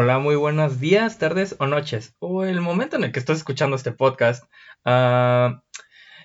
Hola, muy buenos días, tardes o noches, o el momento en el que estás escuchando este podcast. Ah,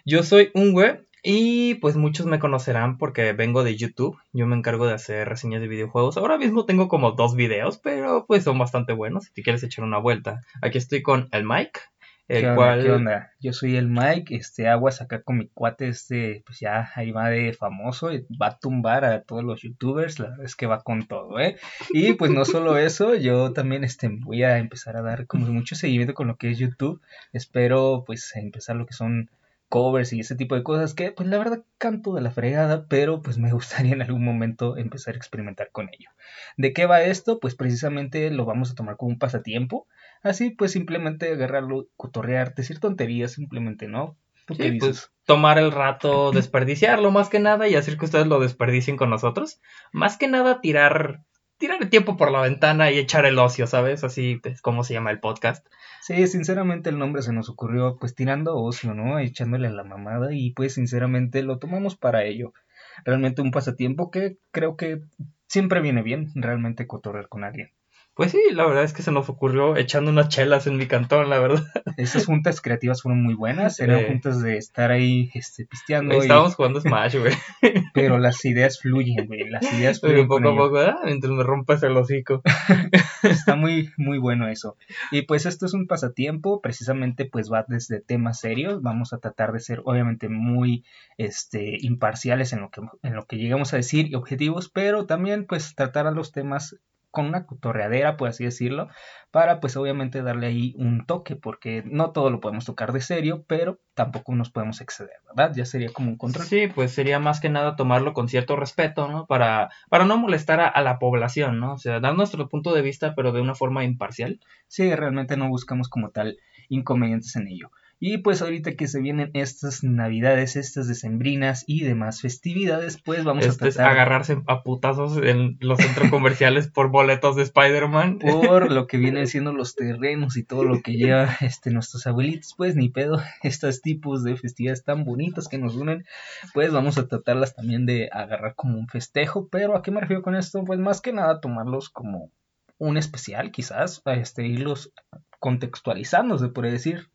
yo soy un web y pues muchos me conocerán porque vengo de YouTube. Yo me encargo de hacer reseñas de videojuegos. Ahora mismo tengo como dos videos, pero pues son bastante buenos si quieres echar una vuelta. Aquí estoy con el Mike. El ¿Qué onda, cual... qué onda? Yo soy el Mike, este aguas acá con mi cuate, este, pues ya ahí va de famoso, y va a tumbar a todos los youtubers, la verdad es que va con todo, ¿eh? Y pues no solo eso, yo también este voy a empezar a dar como mucho seguimiento con lo que es YouTube. Espero pues empezar lo que son covers y ese tipo de cosas que pues la verdad canto de la fregada, pero pues me gustaría en algún momento empezar a experimentar con ello. ¿De qué va esto? Pues precisamente lo vamos a tomar como un pasatiempo. Así pues simplemente agarrarlo, cotorrear, decir tonterías simplemente, ¿no? ¿Tú qué Sí, dices? pues tomar el rato, desperdiciarlo más que nada y hacer que ustedes lo desperdicien con nosotros. Más que nada tirar, tirar el tiempo por la ventana y echar el ocio, ¿sabes? Así es como se llama el podcast. Sí, sinceramente el nombre se nos ocurrió pues tirando ocio, ¿no? Echándole a la mamada y pues sinceramente lo tomamos para ello. Realmente un pasatiempo que creo que siempre viene bien, realmente cotorrear con alguien. Pues sí, la verdad es que se nos ocurrió echando unas chelas en mi cantón, la verdad. Esas juntas creativas fueron muy buenas, eran Eh. juntas de estar ahí este, pisteando, y- Estábamos jugando Smash, güey. pero las ideas fluyen, güey, las ideas Pero fluyen poco con a poco, ¿verdad? Mientras me rompes el hocico. Está muy, muy bueno eso. Y pues esto es un pasatiempo, precisamente pues va desde temas serios, vamos a tratar de ser obviamente muy este, imparciales en lo, que, en lo que lleguemos a decir y objetivos, pero también pues tratar a los temas con una cotorreadera, por así decirlo, para pues obviamente darle ahí un toque, porque no todo lo podemos tocar de serio, pero tampoco nos podemos exceder, ¿verdad? Ya sería como un control. Sí, pues sería más que nada tomarlo con cierto respeto, ¿no? Para, para no molestar a, a la población, ¿no? O sea, dar nuestro punto de vista, pero de una forma imparcial. Sí, realmente no buscamos como tal inconvenientes en ello. Y pues ahorita que se vienen estas navidades, estas decembrinas y demás festividades, pues vamos Este a es tratar agarrarse a putazos en los centros comerciales por boletos de Spider-Man. por lo que vienen siendo los terrenos y todo lo que lleva este nuestros abuelitos, pues ni pedo, estos tipos de festividades tan bonitas que nos unen, pues vamos a tratarlas también de agarrar como un festejo, pero ¿a qué me refiero con esto? Pues más que nada tomarlos como un especial, quizás, a este irlos contextualizando, se puede decir.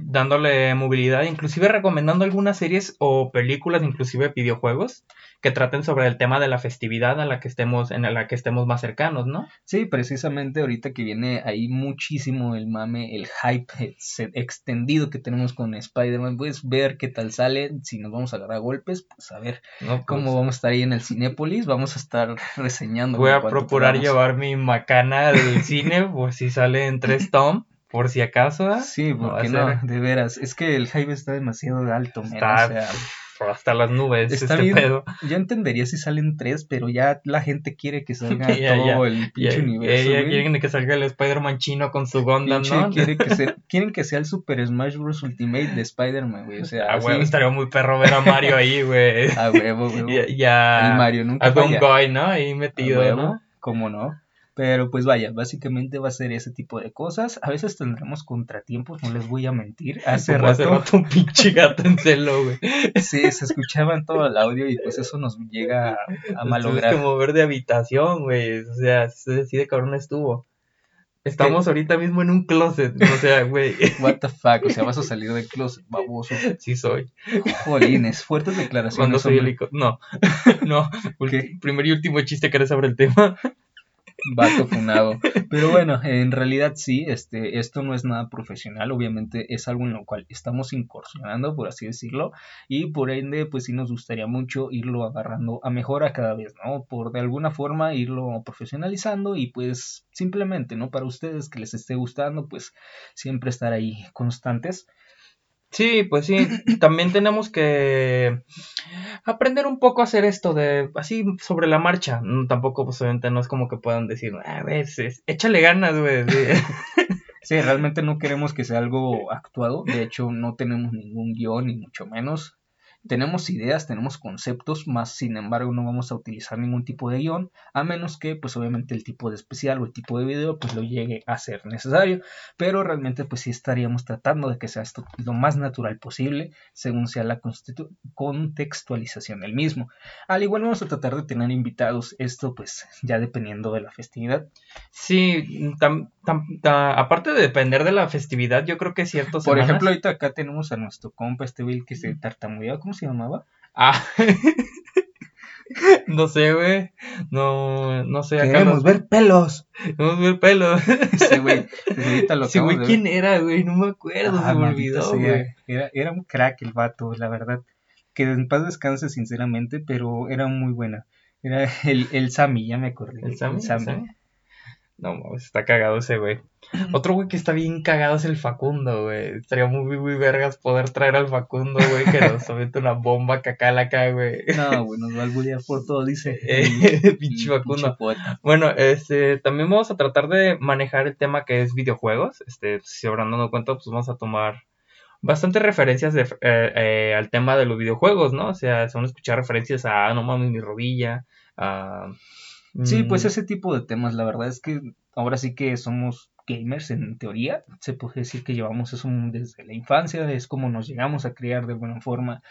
Dándole movilidad, inclusive recomendando algunas series o películas, inclusive videojuegos, que traten sobre el tema de la festividad a la que estemos, en la que estemos más cercanos, ¿no? Sí, precisamente ahorita que viene ahí muchísimo el mame, el hype ex- extendido que tenemos con Spider-Man, pues ver qué tal sale, si nos vamos a agarrar a golpes, pues a ver No, cómo pues, vamos a estar ahí en el Cinépolis, vamos a estar reseñando. voy a procurar llevar mi macana al cine por si sale en tres tom, por si acaso. ¿ah? Sí, porque no, de veras, es que el hype está demasiado alto, Está- o sea, hasta las nubes Está este bien. pedo. yo entendería si salen tres, pero ya la gente quiere que salga Ya, todo ya, el pinche ya- universo, ya güey. quieren que salga el Spider-Man chino con su Pinche ¿no? quiere que sea, quieren que sea el Super Smash Bros. Ultimate de Spider-Man, güey. O sea, Ah, güey, estaría muy perro ver a Mario ahí, güey. a huevo, huevo. Y, a, Mario nunca a falla. Boy, ¿no? Ahí A metido, huevo, ¿no? ¿Cómo no? Pero pues vaya, básicamente va a ser ese tipo de cosas. A veces tendremos contratiempos, no les voy a mentir. Hace rato, un pinche gato en celo, güey. sí, se escuchaba en todo el audio y pues eso nos llega a, a malograr. que mover de habitación, güey. O sea, así de cabrón estuvo. Estamos ahorita mismo en un closet, o sea, güey. What the fuck, o sea, vas a salir del closet, baboso. Sí soy. Jolines, fuertes Cuando declaraciones. soy hombre. helico... No, no. ¿Qué? Primer y último chiste que haré sobre el tema. Vato funado. Pero bueno, en realidad sí, este, esto no es nada profesional, obviamente es algo en lo cual estamos incursionando, por así decirlo, y por ende, pues sí nos gustaría mucho irlo agarrando a mejora cada vez, ¿no? Por de alguna forma irlo profesionalizando y pues simplemente, ¿no? Para ustedes que les esté gustando, pues siempre estar ahí constantes. Sí, pues sí, también tenemos que aprender un poco a hacer esto de así sobre la marcha. Mm, Tampoco, pues obviamente no es como que puedan decir, a ver, es- échale ganas, güey. sí". Sí, realmente no queremos que sea algo actuado, de hecho no tenemos ningún guion ni mucho menos. Tenemos ideas, tenemos conceptos, más sin embargo no vamos a utilizar ningún tipo de guion, a menos que pues obviamente el tipo de especial o el tipo de video pues lo llegue a ser necesario, pero realmente pues sí estaríamos tratando de que sea esto lo más natural posible según sea la contextualización del mismo. Al igual vamos a tratar de tener invitados, esto pues ya dependiendo de la festividad. Sí, aparte de depender de la festividad, yo creo que ciertos... Por ejemplo, ahorita acá tenemos a nuestro compa este Bill que se tartamudeaba, ¿cómo se llamaba? Ah. no sé, güey. No, no sé. Queremos ver pelos. Queremos ver pelos. sí, güey. Pues sí, güey, ¿quién era, güey? No me acuerdo, se me olvidó, güey. Era, era un crack el vato, la verdad. Que en paz descanse, sinceramente, pero era muy buena. Era el, el Sammy, ya me acordé. ¿El Sammy? El Sammy. No, está cagado ese güey. Otro güey que está bien cagado es el Facundo, güey. Estaría muy, muy vergas poder traer al Facundo, güey, que nos somete una bomba cacala acá, güey. No, güey, nos va a bullear por todo, dice. Eh, pinche Facundo. bueno, este, también vamos a tratar de manejar el tema que es videojuegos. Este, si habrán dado cuenta, pues vamos a tomar bastantes referencias de, eh, eh, al tema de los videojuegos, ¿no? O sea, se van a escuchar referencias a ah, No mames mi rodilla, a Sí, pues mm. ese tipo de temas, la verdad es que ahora sí que somos gamers en teoría, se puede decir que llevamos eso desde la infancia, es como nos llegamos a criar de alguna forma,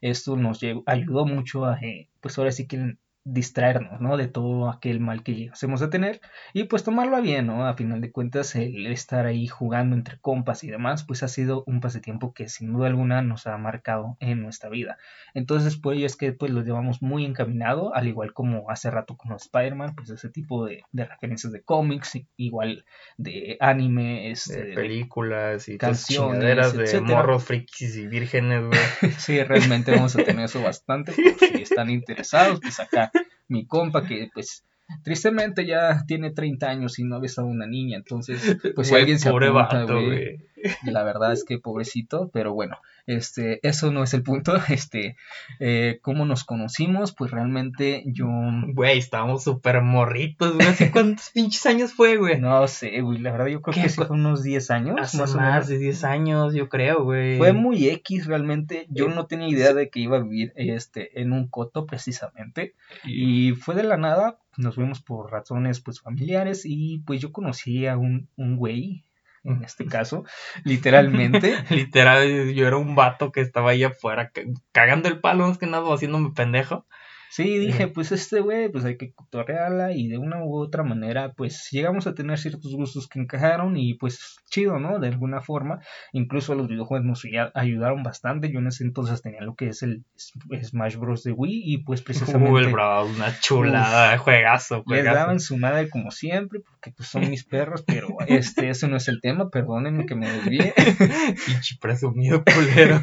esto nos ayudó mucho a, eh, pues ahora sí que distraernos, ¿no? De todo aquel mal que hacemos a tener y pues tomarlo a bien, ¿no? A final de cuentas el estar ahí jugando entre compas y demás, pues ha sido un pasatiempo que sin duda alguna nos ha marcado en nuestra vida. Entonces, por ello es que pues lo llevamos muy encaminado, al igual como hace rato con Spider-Man, pues ese tipo de, referencias de cómics, igual de anime, este, de películas y canciones, de morros frikis y vírgenes, güey. sí, realmente vamos a tener eso bastante, si están interesados, pues acá mi compa que pues tristemente ya tiene 30 años y no ha besado a una niña, entonces pues si alguien se apunta, güey, la verdad es que pobrecito, pero bueno, este, eso no es el punto, este, eh, cómo nos conocimos, pues realmente yo... Güey, estábamos súper morritos, güey, ¿hace cuántos pinches años fue, güey? No sé, güey, la verdad yo creo que sí fue unos 10 años. Hace más, más de 10 años, yo creo, güey. Fue muy X realmente, yo no tenía idea de que iba a vivir, este, en un coto precisamente, y fue de la nada, nos vimos por razones, pues, familiares, y pues yo conocí a un, un güey, en este caso, literalmente. Literal, yo era un vato que estaba ahí afuera cagando el palo, más que nada haciéndome pendejo. Sí, dije, pues este güey, pues hay que cotorrearla y de una u otra manera, pues llegamos a tener ciertos gustos que encajaron y pues chido, ¿no? De alguna forma, incluso los videojuegos nos ayudaron bastante. Yo en ese entonces tenía lo que es el Smash Bros. de Wii y pues precisamente... Uy, bro, una chulada, de juegazo, juegazo. Les daban su madre como siempre, porque pues son mis perros, pero este, ese no es el tema, perdónenme que me desvíe. Pinche presumido culero.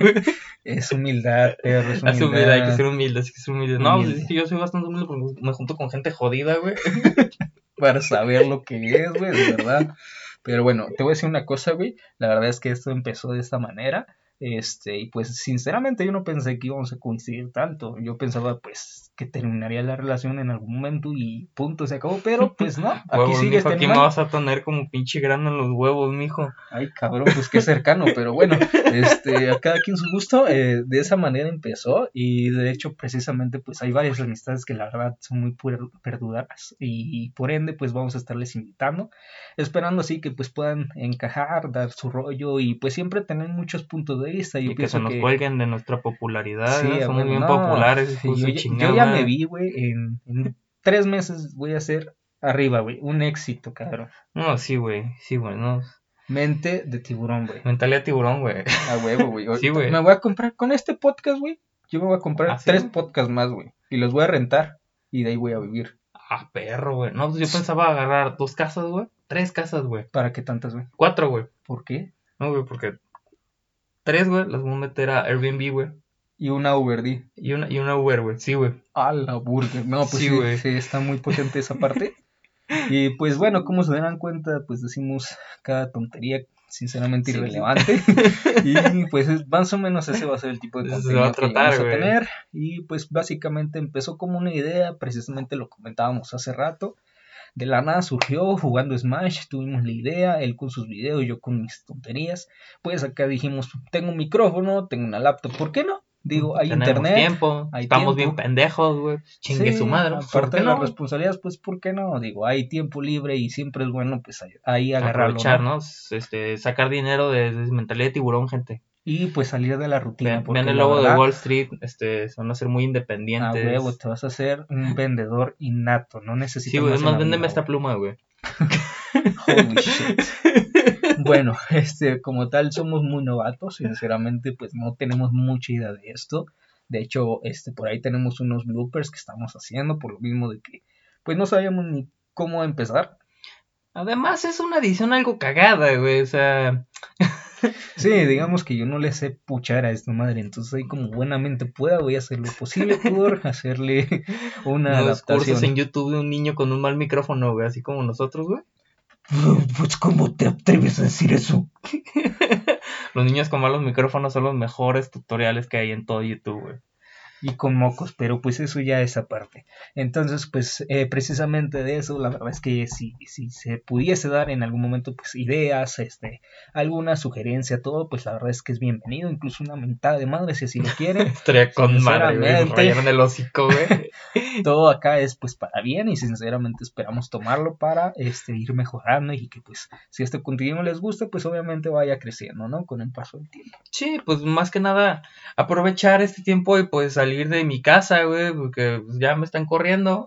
es humildad, perro, es humildad. Es humildad, hay que ser humilde, hay que ser humilde. No, pues, es que yo soy bastante humilde porque me junto con gente jodida, güey. Para saber lo que es, güey, de verdad. Pero bueno, te voy a decir una cosa, güey. La verdad es que esto empezó de esta manera. Este, y pues sinceramente yo no pensé que íbamos a coincidir tanto. Yo pensaba pues que terminaría la relación en algún momento y punto, se acabó, pero pues no, aquí sigue este Aquí me vas a tener como pinche grano en los huevos, mijo. Ay, cabrón, pues qué cercano, pero bueno, este, a cada quien su gusto, eh, de esa manera empezó y de hecho precisamente pues hay varias amistades que la verdad son muy perduradas y, por ende pues vamos a estarles invitando, esperando así que pues puedan encajar, dar su rollo y pues siempre tener muchos puntos de y que se nos cuelguen de nuestra popularidad, somos muy populares, yo, me vi, güey, en, tres meses voy a ser arriba, güey. Un éxito, cabrón. No, sí, güey. Sí, güey, no. Mente de tiburón, güey. Mentalidad de tiburón, güey. A huevo, güey. Sí, güey. Me voy a comprar con este podcast, güey. Yo me voy a comprar ¿Ah, tres podcasts más, güey. Y los voy a rentar. Y de ahí voy a vivir. Ah, perro, güey. No, pues yo pensaba agarrar dos casas, güey. Tres casas, güey. ¿Para qué tantas, güey? Cuatro, güey. ¿Por qué? No, güey, porque tres, güey, las voy a meter a Airbnb, güey. Y una Uber D. Y una, y una Uber, güey. Sí, güey. A la burger. No, pues sí, güey. Sí, está muy potente esa parte. y pues bueno, como se dan cuenta, pues decimos cada tontería sinceramente irrelevante. y pues más o menos ese va a ser el tipo de contenido que vamos a tener. Y pues básicamente empezó como una idea, precisamente lo comentábamos hace rato. De la nada surgió jugando Smash, tuvimos la idea, él con sus videos, yo con mis tonterías. Pues acá dijimos, tengo un micrófono, tengo una laptop, ¿por qué no? Digo, hay Tenemos internet. tiempo, hay estamos tiempo. bien pendejos, güey. Chingue Sí, su madre. pues, ¿por Aparte de las responsabilidades, pues, ¿por qué no? Digo, hay tiempo libre y siempre es bueno, pues, ahí- ahí agarrarlo. Aprovechar, ¿no? ¿no? Este, sacar dinero de, de mentalidad de tiburón, gente. Y, pues, salir de la rutina. Vean, vean el logo de Wall Street, este, van a ser muy A independientes. huevo, te vas a hacer un vendedor innato, no necesitas sí, güey, más, véndeme esta pluma, güey. Holy shit. Bueno, este, como tal, somos muy novatos, sinceramente, pues no tenemos mucha idea de esto. De hecho, este, por ahí tenemos unos bloopers que estamos haciendo, por lo mismo de que, pues no sabíamos ni cómo empezar. Además, es una edición algo cagada, güey. O sea, Sí, digamos que yo no le sé puchar a esta madre, entonces ahí como buenamente pueda voy a hacer lo posible por hacerle una unos cursos adaptación. en YouTube de un niño con un mal micrófono, güey, así como nosotros, güey. Pues cómo te atreves a decir eso. Los niños con malos micrófonos son los mejores tutoriales que hay en todo YouTube, güey. Y con mocos, pero pues eso ya es aparte. Entonces, pues eh, precisamente de eso, la verdad es que si, si se pudiese dar en algún momento pues ideas, este, alguna sugerencia, todo, pues la verdad es que es bienvenido, incluso una mentada de madre si así lo quieren. Estaría con madre, güey. Rayaron el hocico, güey. todo acá es pues para bien y sinceramente esperamos tomarlo para este, ir mejorando y que pues si este contenido les gusta, pues obviamente vaya creciendo, ¿no? Con el paso del tiempo. Sí, pues más que nada aprovechar este tiempo y pues salir de mi casa, güey, porque pues, ya me están corriendo.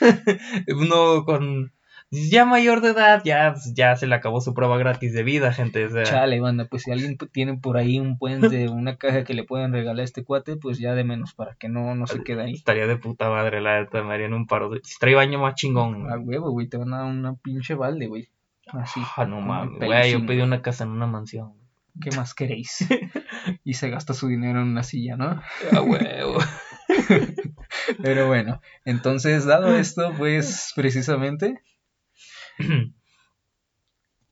Uno con ya mayor de edad, ya, pues, ya se le acabó su prueba gratis de vida, gente. O sea, Chale, banda, pues si alguien tiene por ahí un puente, una caja que le puedan regalar a este cuate, pues ya de menos para que no, no se quede ahí. estaría de puta madre, la neta, me harían un paro. De... Si trae baño más chingón. A huevo, güey, te van a dar una pinche balde, güey. Así. Ah, no mames, güey, yo pedí güey. una casa en una mansión. ¿Qué más queréis? y se gasta su dinero en una silla, ¿no? A huevo. Pero bueno, entonces, dado esto, pues precisamente.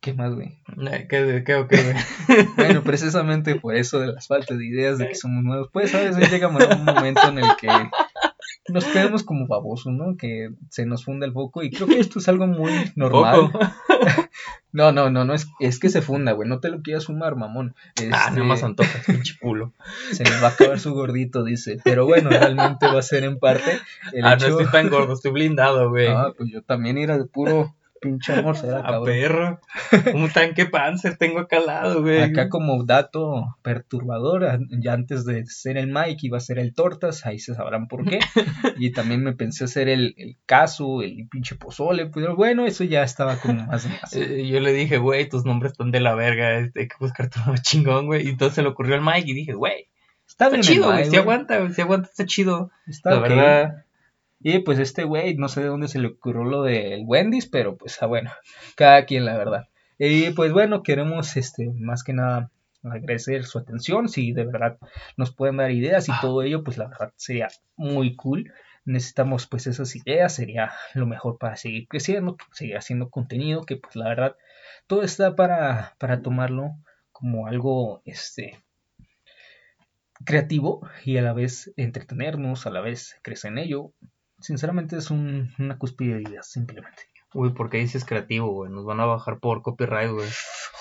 ¿Qué más, güey? ¿Qué, qué, güey? Bueno, precisamente por eso de las faltas de ideas de que somos nuevos, pues a veces llega un momento en el que nos quedamos como babosos, ¿no? Que se nos funda el foco y creo que esto es algo muy normal. Poco. No, no, no, no es, es que se funda, güey, no te lo quieras fumar, mamón. Ah, Este, no más antojas, pinche culo. se les va a acabar su gordito, dice. Pero bueno, realmente va a ser en parte el Ah, hecho... no estoy tan gordo, estoy blindado, güey. Ah, pues yo también era de puro pinche amor, será A cabrón. perro. Un tanque panzer tengo acá al lado, güey. Acá como dato perturbador, ya antes de ser el Mike iba a ser el Tortas, ahí se sabrán por qué. Y también me pensé ser el, el Casu, el pinche Pozole, pero bueno, eso ya estaba como más... más. Eh, yo le dije, güey, tus nombres están de la verga, este, hay que buscarte uno chingón, güey. Y entonces se le ocurrió al Mike y dije, güey, Está está bien chido, güey, si aguanta, si aguanta, está chido. Está la ok. verdad, Y pues este güey, no sé de dónde se le ocurrió lo del Wendy's, pero pues ah, bueno, cada quien la verdad. Y pues bueno, queremos este más que nada agradecer su atención, si de verdad nos pueden dar ideas y Ah. todo ello, pues la verdad sería muy cool. Necesitamos pues esas ideas, sería lo mejor para seguir creciendo, seguir haciendo contenido, que pues la verdad todo está para, para tomarlo como algo este creativo y a la vez entretenernos, a la vez crecer en ello. Sinceramente es un- una cúspide de ideas, simplemente. Uy, ¿por qué dices creativo, güey? Nos van a bajar por copyright, güey.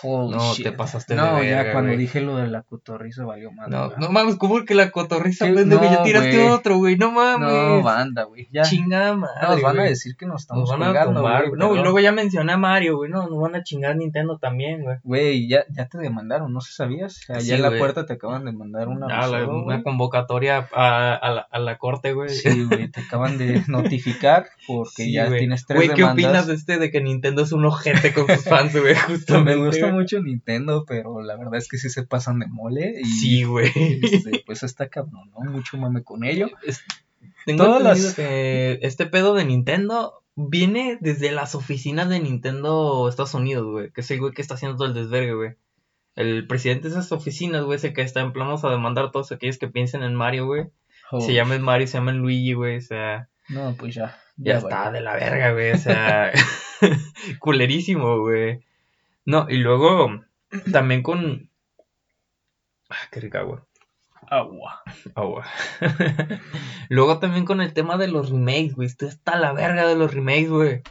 Holy No, shit. te pasaste de No, verga, ya cuando güey. dije lo de la cotorriza valió más. No, no mames, ¿cómo que la cotorriza, Sí, pendejo? no, ya tiraste güey. otro, güey, no mames. No, banda, güey. Ya Chingada madre, nos van a decir que nos estamos Nos van a colgando, tomar, güey, No, y luego ya mencioné a Mario, güey. No, nos van a chingar Nintendo también, güey. Güey, ya, ya te demandaron, no sé sabías. Allá Sí, en la puerta te acaban de mandar una Ah, la- reserva, una convocatoria a, a, la, a la corte, güey. Sí, güey, te acaban de notificar porque Sí, ya tienes tres Güey, ¿qué demandas. opinas de este de que Nintendo es un ojete con sus fans, güey? Justamente. Me gusta. Mucho Nintendo, pero la verdad es que sí se pasan de mole. Y Sí, güey. este, pues está cabrón, ¿no? Mucho mame con ello. Es- Tengo Todas entendido las- que este pedo de Nintendo viene desde las oficinas de Nintendo Estados Unidos, güey. Que es el güey que está haciendo todo el desvergue, güey. El presidente de esas oficinas, güey, ese que está en plan vamos a demandar a todos aquellos que piensen en Mario, güey. Oh, Se llamen Mario, se llaman Luigi, güey. O sea, No, pues ya. ya, valió. está de la verga, güey. O sea, culerísimo, güey. No, y luego también con. Ah, qué rica, güey. Agua. Agua. Luego también con el tema de los remakes, güey. Estoy hasta la verga de los remakes, güey.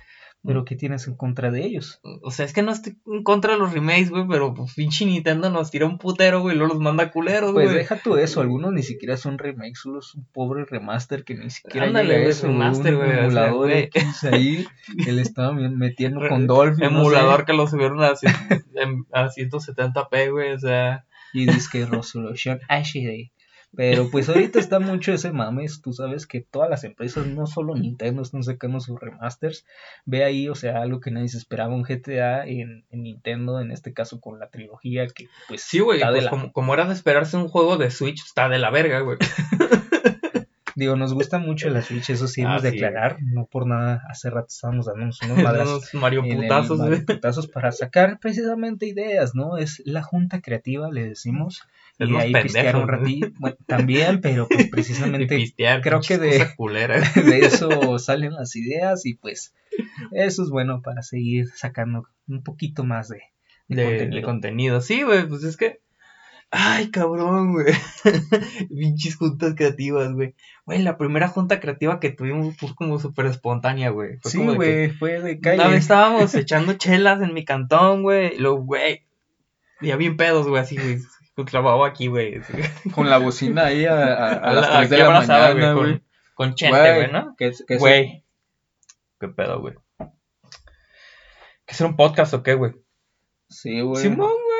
¿Pero qué tienes en contra de ellos? O sea, es que no estoy en contra de los remakes, güey, pero pues pinche Nintendo nos tira un putero, güey, y luego los manda culeros, güey. Pues deja tú eso, algunos ni siquiera son remakes, solo es un pobre remaster que ni siquiera Ándale, llega a eso, remaster, o sea, emulador. X ahí, que le estaba metiendo con Dolphin, no sé, Emulador que lo subieron a, a 170p, güey, o sea. y disque resolución HD. Pero pues ahorita está mucho ese mames, tú sabes que todas las empresas, no solo Nintendo, están sacando sus remasters. Ve ahí, o sea, algo que nadie se esperaba, un GTA en, en Nintendo, en este caso con la trilogía, que pues Sí, güey, pues la- como, como era de esperarse un juego de Switch, está de la verga, güey. Digo, nos gusta mucho la Switch, eso sí Ah, hemos de sí, aclarar, no por nada, hace rato estábamos dándonos unos madrazos. Mario putazos, Mario putazos para sacar precisamente ideas, ¿no? Es la junta creativa, le decimos. Es y ahí pendejos, pistear un ratito. Bueno, también, pero pues precisamente pistear, creo que de- de eso salen las ideas y pues eso es bueno para seguir sacando un poquito más de, de de, contenido. de contenido. Sí, güey, pues es que. Ay, cabrón, güey. Pinches juntas creativas, güey. Güey, la primera junta creativa que tuvimos fue como súper espontánea, güey. Fue Sí, como de que güey, fue de Una calle. vez estábamos echando chelas en mi cantón, güey. Y luego, güey. Ya bien pedos, güey, así, güey. Clavado aquí, güey. Con la bocina ahí a, a- a las La- 3 de la abrazada, mañana, güey. Con, con chente, güey, ¿no? Que, que Güey. ¿Qué pedo, güey? ¿Que hacer un podcast o qué, güey? Sí, güey. Simón, güey.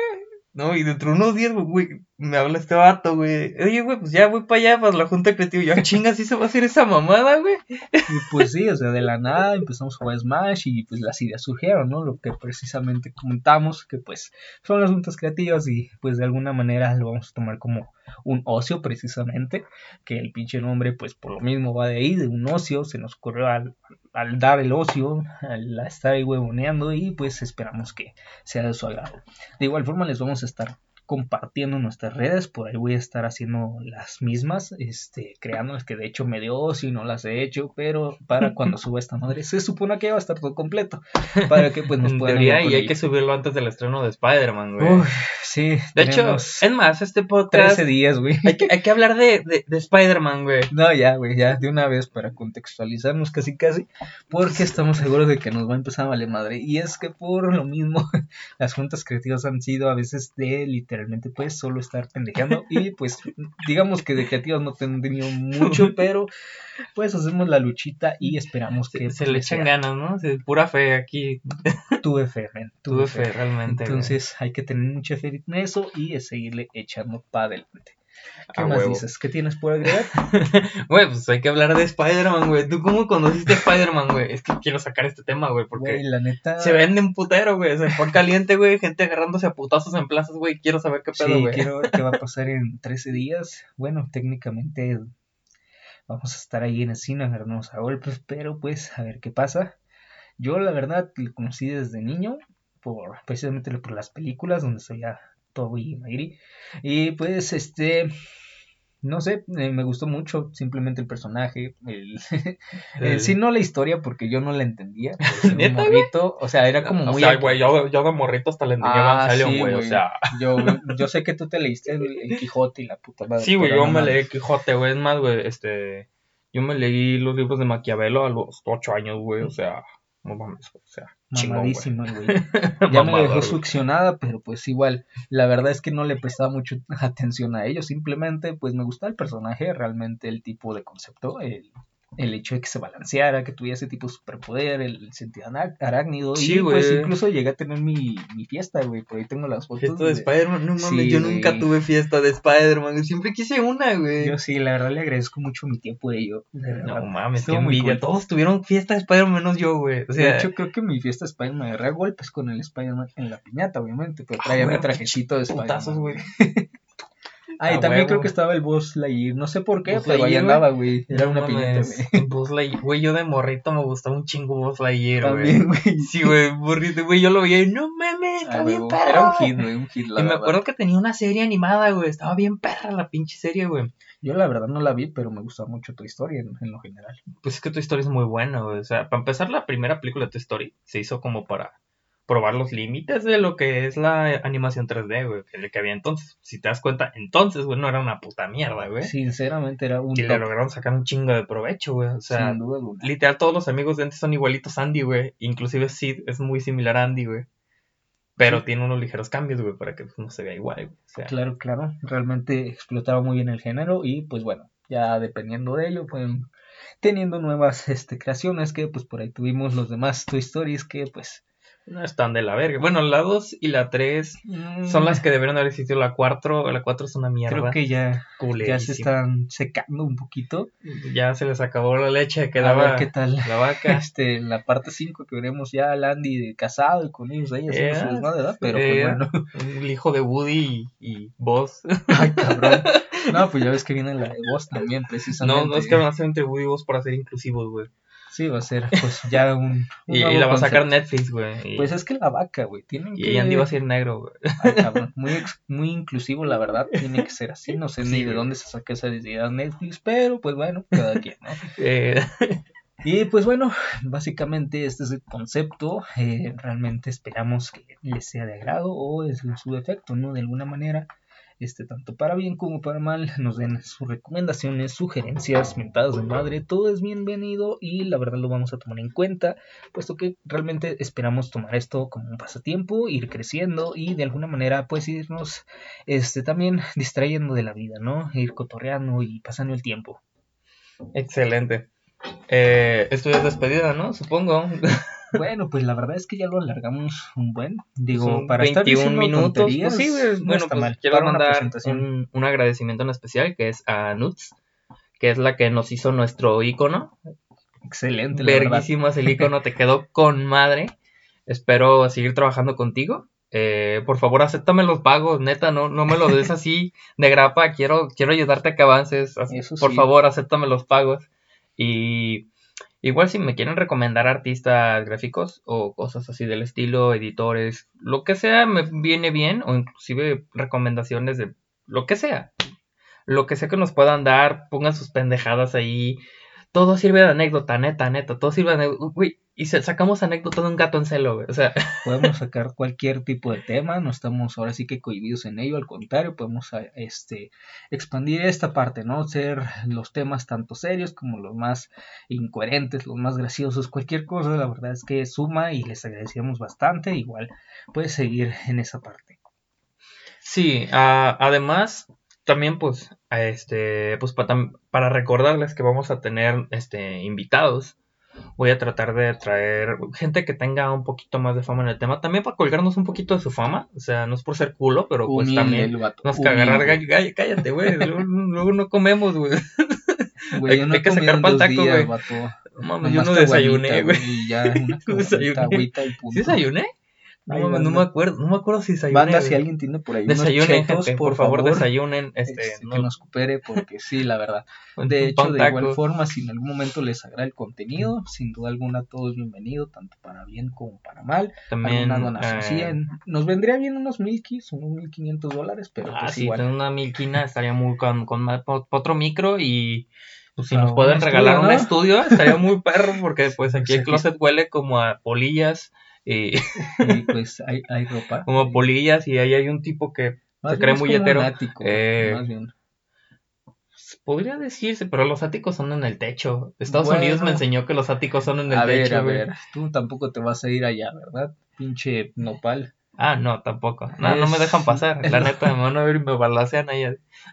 No, y dentro de unos días, güey, me habla este vato, güey. Oye, güey, pues ya voy para allá, para la junta creativa. Yo, "Ah, chinga, ¿sí se va a hacer esa mamada, güey? Pues sí, o sea, de la nada empezamos a jugar Smash y pues las ideas surgieron, ¿no? Lo que precisamente comentamos, que pues son las juntas creativas y pues de alguna manera lo vamos a tomar como un ocio precisamente, que el pinche nombre pues por lo mismo va de ahí, de un ocio, se nos ocurrió al, al dar el ocio, al estar ahí huevoneando y pues esperamos que sea de su agrado. De igual forma les vamos a estar compartiendo nuestras redes, por ahí voy a estar haciendo las mismas, este, creándolas que de hecho me dio y no las he hecho, pero para cuando suba esta madre se supone que ya va a estar todo completo, para que pues nos puedan teoría, y hay que subirlo antes del estreno de Spider-Man, güey. Uf, sí, de hecho, es más, este podcast. 13 días, güey. Hay que, hay que hablar de, de, de Spider-Man, güey. No, ya, güey, ya, de una vez para contextualizarnos casi casi, porque estamos seguros de que nos va a empezar a valer madre. Y es que por lo mismo, las juntas creativas han sido a veces de literalmente, pues, solo estar pendejeando. Y pues, digamos que de creativas no han tenido mucho, pero pues hacemos la luchita y esperamos que Se, se pues, le echan sea. ganas, ¿no? Pura fe aquí. Tuve fe, men, Tuve fe, realmente. Entonces hay que tener mucha fe en eso y seguirle echando para adelante. ¿Qué A más huevo. dices? ¿Qué tienes por agregar? Güey, pues hay que hablar de Spider-Man, güey. ¿Tú cómo conociste a Spider-Man, güey? Es que quiero sacar este tema, güey, porque Güey, la neta. se vende un putero, güey. Se pone caliente, güey. Gente agarrándose a putazos en plazas, güey. Quiero saber qué pedo, Sí, güey. quiero qué va a pasar en 13 días. Bueno, técnicamente vamos a estar ahí en el cine, a golpes, pero pues a ver qué pasa. Yo la verdad lo conocí desde niño, por precisamente por las películas donde soy a Toby y Mayri. Y pues este, no sé, eh, me gustó mucho simplemente el personaje, el, en sí no la historia porque yo no la entendía. morrito, o sea, era como o muy... sea, güey, yo, yo de morrito hasta le entendía Ah, Evangelion, sí, güey. o sea, Yo, yo sé que tú te leíste el, el Quijote y la puta madre. sí, güey, yo me leí Quijote, güey. Es más, güey, este. Yo me leí los libros de Maquiavelo a los 8 años, güey. O sea, no mames, o sea. Mamadísima, güey. Ya me dejó succionada, pero pues igual, la verdad es que no le prestaba mucho atención a ello, simplemente pues me gustaba el personaje, realmente el tipo de concepto, el, el hecho de que se balanceara, que tuviera ese tipo de superpoder, el sentido arácnido, Sí, y pues incluso llegué a tener mi, mi fiesta, güey, por ahí tengo las fotos. Fiesta de de- Spider-Man, no mames, Sí, yo nunca tuve fiesta de Spider-Man, siempre quise una, güey. Yo sí, la verdad le agradezco mucho mi tiempo de ello. de No mames, qué envidia. cool. Todos tuvieron fiesta de Spider-Man menos yo, güey. O sea, de hecho, creo que mi fiesta de Spider-Man agarré golpes con el Spider-man en la piñata, obviamente, pero Ah, traía mi trajecito de Spider-Man. güey. Ah, y también huevo. creo que estaba el Buzz Lightyear, no sé por qué, Buzz pero ahí Lightyear, andaba, güey. Era No una piñata, mames, güey. Buzz Lightyear. Güey, yo de morrito me gustaba un chingo Buzz Lightyear, También, güey. güey. Sí, güey, morrito, güey, yo lo veía y no mames, Ah, está bien perro. Era un hit, güey, un hit, la y me acuerdo que tenía una serie animada, güey. Estaba bien perra la pinche serie, güey. Yo la verdad no la vi, pero me gusta mucho tu historia en, en lo general. Pues es que tu historia es muy buena, güey. O sea, para empezar, la primera película de tu Story se hizo como para probar los límites de lo que es la animación 3D, güey, que, que había entonces. Si te das cuenta, entonces, güey, no era una puta mierda, güey. Sinceramente era un Y le lograron sacar un chingo de provecho, güey. O sea, sin duda alguna. literal, todos los amigos de antes son igualitos a Andy, güey. Inclusive Sid es muy similar a Andy, güey. Pero Sí. tiene unos ligeros cambios, güey, para que pues, no se vea igual, güey. O sea, Claro, claro, realmente explotaba muy bien el género y pues bueno, ya dependiendo de ello, fueron teniendo nuevas este, creaciones que pues por ahí tuvimos los demás Toy Stories que pues no están de la verga. Bueno, la 2 y la 3 son las que deberían haber existido. La 4, la 4 es una mierda. Mm. creo que ya, ya se están secando un poquito. Ya se les acabó la leche que A daba ver qué tal. la vaca. Este, la parte 5 que veremos ya al Andy casado y con ellos ahí haciendo su Eh, desmadre, ¿verdad? Pero eh, pues bueno, El hijo de Woody y, Buzz. ay cabrón. No, pues ya ves que viene la de voz también, precisamente. No, no es que van a hacer entre Woody y Buzz para ser inclusivos, güey. Sí, va a ser pues ya un... un Y, la va a sacar. Netflix, güey. Y, Pues es que la vaca, güey, tienen que... y Andy va a ser negro, güey. Ay, cabrón, muy, ex- muy inclusivo, la verdad, tiene que ser así, no sé Sí, ni de dónde se saca esa idea Netflix, pero pues bueno, cada quien, ¿no? Eh, Y pues bueno, básicamente este es el concepto, eh, realmente esperamos que les sea de agrado o es su defecto, ¿no? De alguna manera, este, tanto para bien como para mal, nos den sus recomendaciones, sugerencias, mentadas de madre, todo es bienvenido y la verdad lo vamos a tomar en cuenta, puesto que realmente esperamos tomar esto como un pasatiempo, ir creciendo y de alguna manera pues irnos este, también distrayendo de la vida, ¿no? Ir cotorreando y pasando el tiempo. excelente. Eh, esto ya es despedida, ¿no? Supongo. Bueno, pues la verdad es que ya lo alargamos un buen. Digo, Son para estar 21 diciendo minutos. Pues sí, no Bueno, pues mal. quiero Para mandar un, un agradecimiento en especial que es a Nuts, que es la que nos hizo nuestro icono. Excelente, es el icono, te quedó con madre. Espero seguir trabajando contigo. Eh, por favor, acéptame los pagos, neta, no, no me lo des así de grapa. Quiero, quiero ayudarte a que avances. Por sí. favor, acéptame los pagos. Y igual si me quieren recomendar artistas gráficos o cosas así del estilo, editores, lo que sea, me viene bien. O inclusive recomendaciones de lo que sea. Lo que sea que nos puedan dar, pongan sus pendejadas ahí. Todo sirve de anécdota, neta, neta. Todo sirve de anécdota. Uy, y sacamos anécdota de un gato en celo, güey. O sea, Podemos sacar cualquier tipo de tema, no estamos ahora sí que cohibidos en ello, al contrario, podemos a- este, expandir esta parte, ¿no? Ser los temas tanto serios como los más incoherentes, los más graciosos, cualquier cosa, la verdad es que suma y les agradecemos bastante, igual puedes seguir en esa parte. sí, ah, además, también pues, este, pues pa- tam- para recordarles que vamos a tener este invitados. Voy a tratar de traer gente que tenga un poquito más de fama en el tema, también para colgarnos un poquito de su fama, o sea, no es por ser culo, pero pues Humilde también vato, nos que agarrar, humilde. gall- gall- cállate, güey, luego, luego no comemos, güey. Hay- no que sacar pa'l taco, güey. No yo no desayuné, güey. Desayuné. caguamita, agüita y punto. ¿Sí desayuné? No, me acuerdo, no me acuerdo si desayuné. Banda, si alguien tiene por ahí Desayunen, chetos, gente, por, favor, desayunen, este, este, no, que nos coopere, porque sí, la verdad. De hecho, de igual forma, si en algún momento les agrada el contenido, sin duda alguna todo es bienvenido, tanto para bien como para mal. también, Alguna donación, sí, eh, en- nos vendría bien unos mil kis, unos mil quinientos dólares, pero ah, pues sí, igual. tener una milquina estaría muy con, otro micro y pues, si Ah, nos pueden regalar estudio, un estudio estaría muy perro porque pues aquí Pues el closet huele como a polillas y Y pues hay, hay ropa. como a polillas y ahí hay un tipo que Más se cree muy hetero. ático, Eh, más bien. podría decirse, pero los áticos son en el techo. Estados Bueno. Unidos me enseñó que los áticos son en el A ver, techo. a güey. ver, tú tampoco te vas a ir allá, ¿verdad? Pinche nopal. Ah, no, tampoco. No, no me dejan pasar. La neta, me van a ver y me balacean ahí.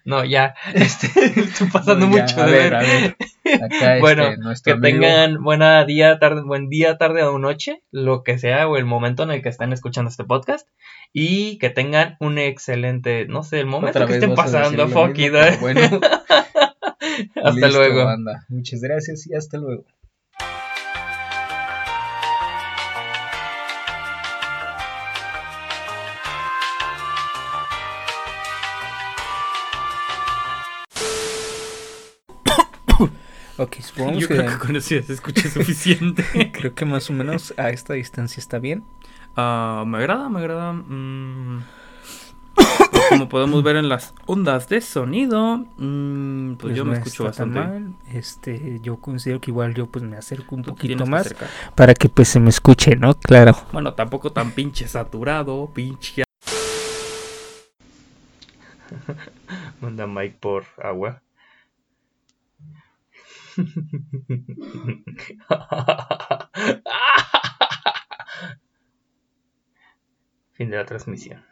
No, ya. Este, estoy pasando No, ya, mucho a de ver, a ver. Acá Bueno, este, Que amigo- tengan buena día, tarde, buen día, tarde o noche, lo que sea, o el momento en el que estén escuchando este podcast. Y que tengan un excelente, no sé, el momento Otra que estén pasando, fuck mismo, ¿eh? Bueno, Hasta listo, luego. banda. Muchas gracias y hasta luego. Ok, supongamos Yo que, creo que con eso ya se escucha suficiente. creo que más o menos a esta distancia está bien. Ah, me agrada, me agrada. mm, como podemos ver en las ondas de sonido, mm, pues, Pues yo no me escucho bastante. mal. Este, yo considero que igual yo pues me acerco un Tú poquito que más para que pues se me escuche, ¿no? Claro. Bueno, tampoco tan pinche saturado, pinche. Manda Mike por agua. fin de la transmisión.